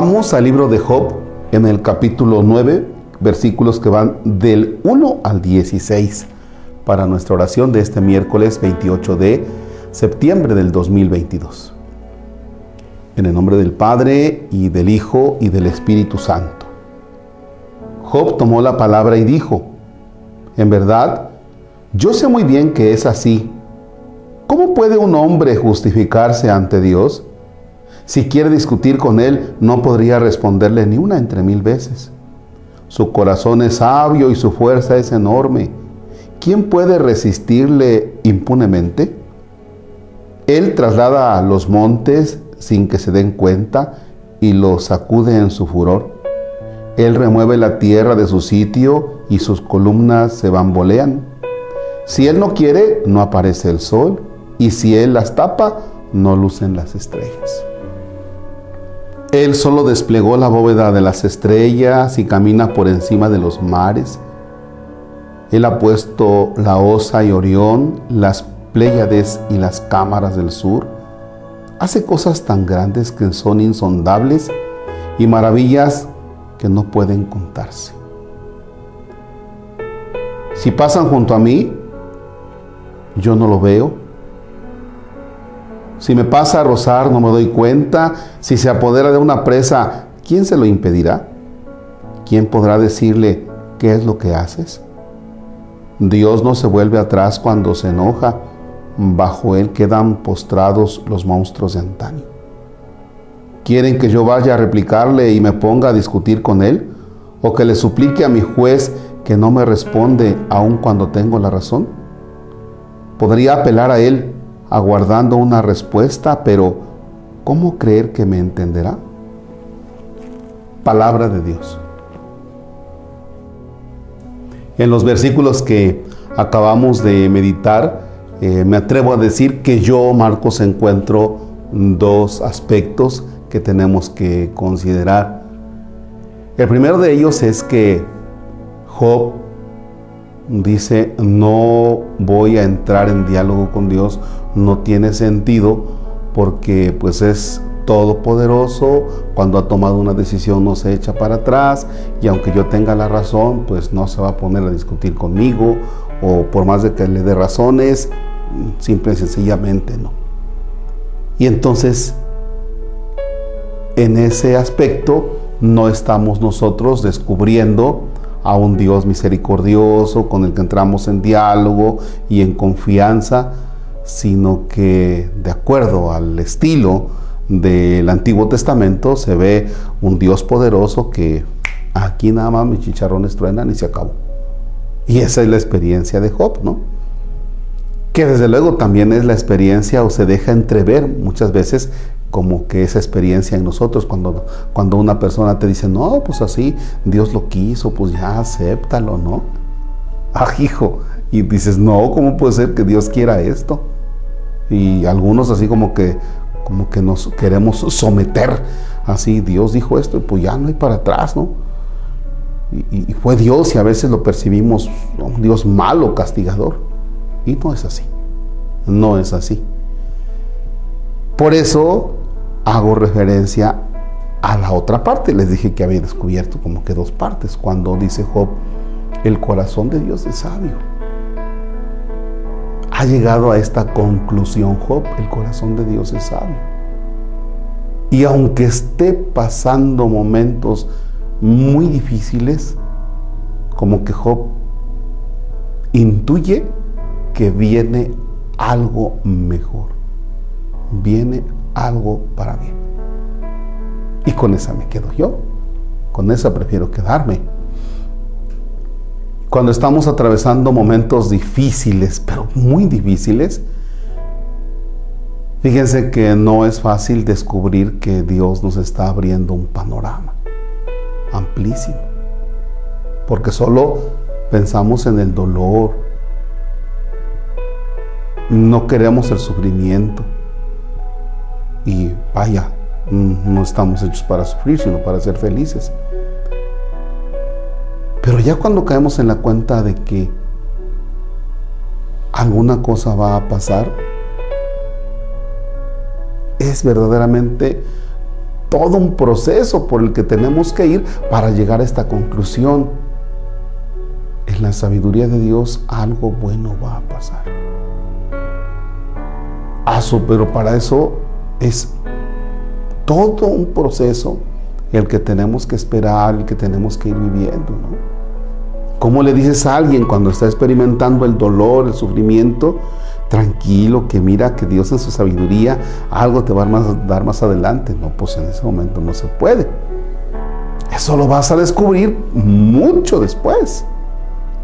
Vamos al libro de Job en el capítulo 9, versículos que van del 1 al 16 para nuestra oración de este miércoles 28 de septiembre del 2022. En el nombre del Padre y del Hijo y del Espíritu Santo. Job tomó la palabra y dijo, en verdad, yo sé muy bien que es así. ¿Cómo puede un hombre justificarse ante Dios? Si quiere discutir con él, no podría responderle ni una entre mil veces. Su corazón es sabio y su fuerza es enorme. ¿Quién puede resistirle impunemente? Él traslada a los montes sin que se den cuenta y los sacude en su furor. Él remueve la tierra de su sitio y sus columnas se bambolean. Si Él no quiere, no aparece el sol, y si Él las tapa, no lucen las estrellas. Él solo desplegó la bóveda de las estrellas y camina por encima de los mares. Él ha puesto la Osa y Orión, las Pléyades y las cámaras del sur. Hace cosas tan grandes que son insondables y maravillas que no pueden contarse. Si pasan junto a mí, yo no lo veo si me pasa a rozar, no me doy cuenta. Si se apodera de una presa, ¿quién se lo impedirá? ¿Quién podrá decirle qué es lo que haces? Dios no se vuelve atrás cuando se enoja. Bajo él quedan postrados los monstruos de antaño. ¿Quieren que yo vaya a replicarle y me ponga a discutir con él? ¿O que le suplique a mi juez que no me responde aun cuando tengo la razón? Podría apelar a él aguardando una respuesta, pero ¿cómo creer que me entenderá? Palabra de Dios. En los versículos que acabamos de meditar, eh, me atrevo a decir que yo, Marcos, encuentro dos aspectos que tenemos que considerar. El primero de ellos es que Job dice, no voy a entrar en diálogo con Dios, no tiene sentido porque pues es todopoderoso, cuando ha tomado una decisión no se echa para atrás y aunque yo tenga la razón, pues no se va a poner a discutir conmigo o por más de que le dé razones, simple y sencillamente no. Y entonces, en ese aspecto, no estamos nosotros descubriendo a un Dios misericordioso con el que entramos en diálogo y en confianza, sino que de acuerdo al estilo del Antiguo Testamento se ve un Dios poderoso que aquí nada más mis chicharrones truenan y se acabó. Y esa es la experiencia de Job, ¿no? Que desde luego también es la experiencia o se deja entrever muchas veces como que esa experiencia en nosotros, cuando, cuando una persona te dice, no, pues así, Dios lo quiso, pues ya acéptalo, ¿no? Ah, hijo, y dices, no, ¿cómo puede ser que Dios quiera esto? Y algunos así como que, como que nos queremos someter, así, Dios dijo esto, pues ya no hay para atrás, ¿no? Y, y fue Dios y a veces lo percibimos un Dios malo, castigador. Y no es así, no es así. Por eso hago referencia a la otra parte. Les dije que había descubierto como que dos partes. Cuando dice Job, el corazón de Dios es sabio. Ha llegado a esta conclusión Job, el corazón de Dios es sabio. Y aunque esté pasando momentos muy difíciles, como que Job intuye que viene algo mejor. Viene algo para mí. Y con esa me quedo yo. Con esa prefiero quedarme. Cuando estamos atravesando momentos difíciles, pero muy difíciles, fíjense que no es fácil descubrir que Dios nos está abriendo un panorama amplísimo. Porque solo pensamos en el dolor, no queremos el sufrimiento, y vaya, no estamos hechos para sufrir, sino para ser felices. Pero ya cuando caemos en la cuenta de que alguna cosa va a pasar, es verdaderamente todo un proceso por el que tenemos que ir para llegar a esta conclusión. En la sabiduría de Dios algo bueno va a pasar. Aso, pero para eso es todo un proceso el que tenemos que esperar, el que tenemos que ir viviendo. ¿no? ¿Cómo le dices a alguien cuando está experimentando el dolor, el sufrimiento? Tranquilo, que mira que Dios en su sabiduría algo te va a dar más adelante. No, pues en ese momento no se puede. Eso lo vas a descubrir mucho después.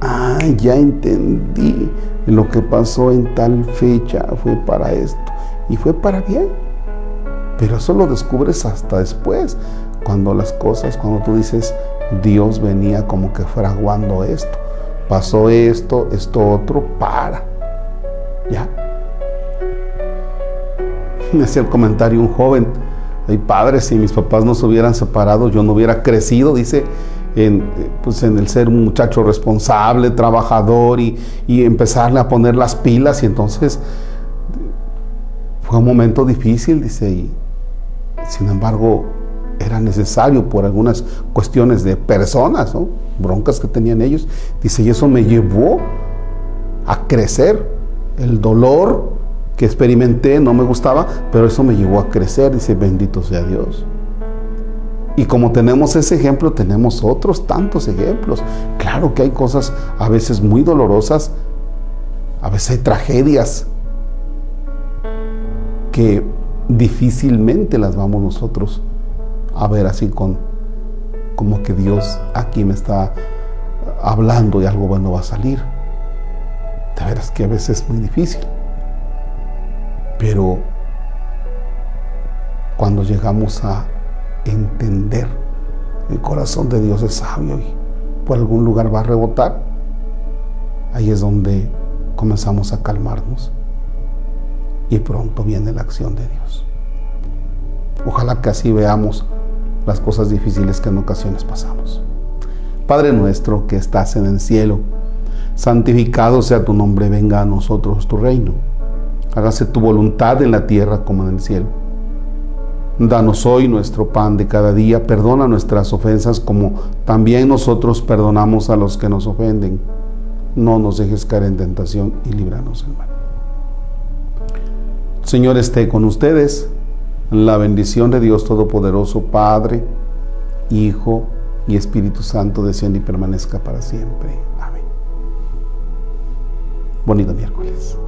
Ah, ya entendí. Lo que pasó en tal fecha fue para esto. Y fue para bien. Pero eso lo descubres hasta después. Cuando las cosas, cuando tú dices, Dios venía como que fraguando esto. Pasó esto, esto otro, para. ¿Ya? Me hacía el comentario un joven, ay padre, si mis papás no se hubieran separado, yo no hubiera crecido, dice, en, pues en el ser un muchacho responsable, trabajador y, y empezarle a poner las pilas y entonces fue un momento difícil, dice, y sin embargo era necesario por algunas cuestiones de personas, broncas que tenían ellos. Dice, y eso me llevó a crecer. El dolor que experimenté no me gustaba, pero eso me llevó a crecer. Dice, bendito sea Dios. Y como tenemos ese ejemplo, tenemos otros tantos ejemplos. Claro que hay cosas a veces muy dolorosas, a veces hay tragedias que difícilmente las vamos nosotros a ver así con como que Dios aquí me está hablando y algo bueno va a salir. De veras que a veces es muy difícil. Pero cuando llegamos a entender, el corazón de Dios es sabio y por algún lugar va a rebotar, ahí es donde comenzamos a calmarnos y pronto viene la acción de Dios. Ojalá que así veamos las cosas difíciles que en ocasiones pasamos. Padre nuestro que estás en el cielo, santificado sea tu nombre, venga a nosotros tu reino. Hágase tu voluntad en la tierra como en el cielo. Danos hoy nuestro pan de cada día, perdona nuestras ofensas como también nosotros perdonamos a los que nos ofenden. No nos dejes caer en tentación y líbranos del mal. Señor esté con ustedes la bendición de Dios Todopoderoso, Padre, Hijo y Espíritu Santo, descienda y permanezca para siempre. Amén. Bonito miércoles.